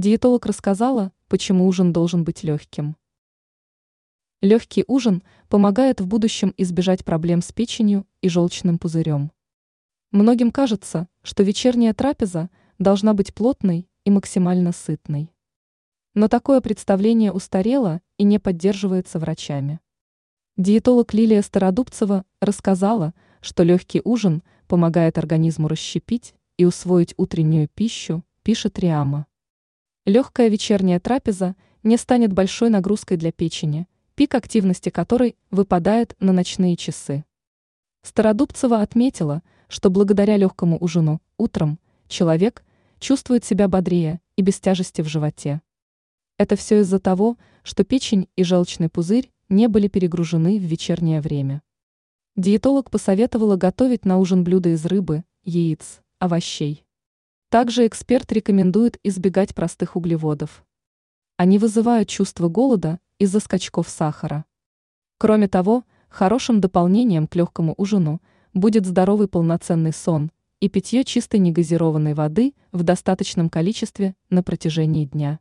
Диетолог рассказала, почему ужин должен быть легким. Легкий ужин помогает в будущем избежать проблем с печенью и желчным пузырем. Многим кажется, что вечерняя трапеза должна быть плотной и максимально сытной. Но такое представление устарело и не поддерживается врачами. Диетолог Лилия Стародубцева рассказала, что легкий ужин помогает организму расщепить и усвоить утреннюю пищу, пишет Риама. Легкая вечерняя трапеза не станет большой нагрузкой для печени, пик активности которой выпадает на ночные часы. Стародубцева отметила, что благодаря легкому ужину утром человек чувствует себя бодрее и без тяжести в животе. Это все из-за того, что печень и желчный пузырь не были перегружены в вечернее время. Диетолог посоветовала готовить на ужин блюда из рыбы, яиц, овощей. Также эксперт рекомендует избегать простых углеводов. Они вызывают чувство голода из-за скачков сахара. Кроме того, хорошим дополнением к легкому ужину будет здоровый полноценный сон и питье чистой негазированной воды в достаточном количестве на протяжении дня.